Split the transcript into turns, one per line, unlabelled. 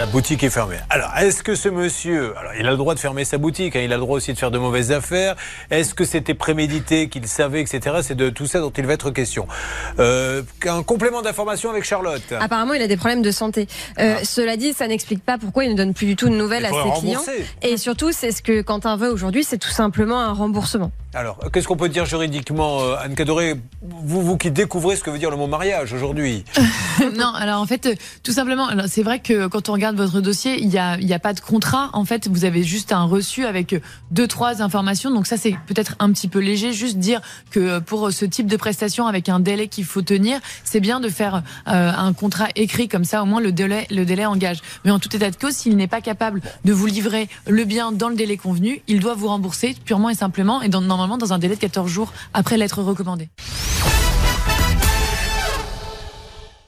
la boutique est fermée. Alors, est-ce que ce monsieur, alors il a le droit de fermer sa boutique, hein, il a le droit aussi de faire de mauvaises affaires. Est-ce que c'était prémédité, qu'il savait, etc. C'est de tout ça dont il va être question. Euh, un complément d'information avec Charlotte.
Apparemment, il a des problèmes de santé. Euh, ah. Cela dit, ça n'explique pas pourquoi il ne donne plus du tout de nouvelles à ses clients. Et surtout, c'est ce que Quentin veut aujourd'hui, c'est tout simplement un remboursement.
Alors, qu'est-ce qu'on peut dire juridiquement, euh, Anne Cadoré, vous, vous qui découvrez ce que veut dire le mot mariage aujourd'hui
Non, alors en fait, tout simplement, c'est vrai que quand on regarde votre dossier, il n'y a, y a pas de contrat. En fait, vous avez juste un reçu avec deux, trois informations. Donc ça, c'est peut-être un petit peu léger. Juste dire que pour ce type de prestation avec un délai qu'il faut tenir, c'est bien de faire euh, un contrat écrit comme ça. Au moins, le délai, le délai engage. Mais en tout état de cause, s'il n'est pas capable de vous livrer le bien dans le délai convenu, il doit vous rembourser purement et simplement et normalement dans un délai de 14 jours après l'être recommandé.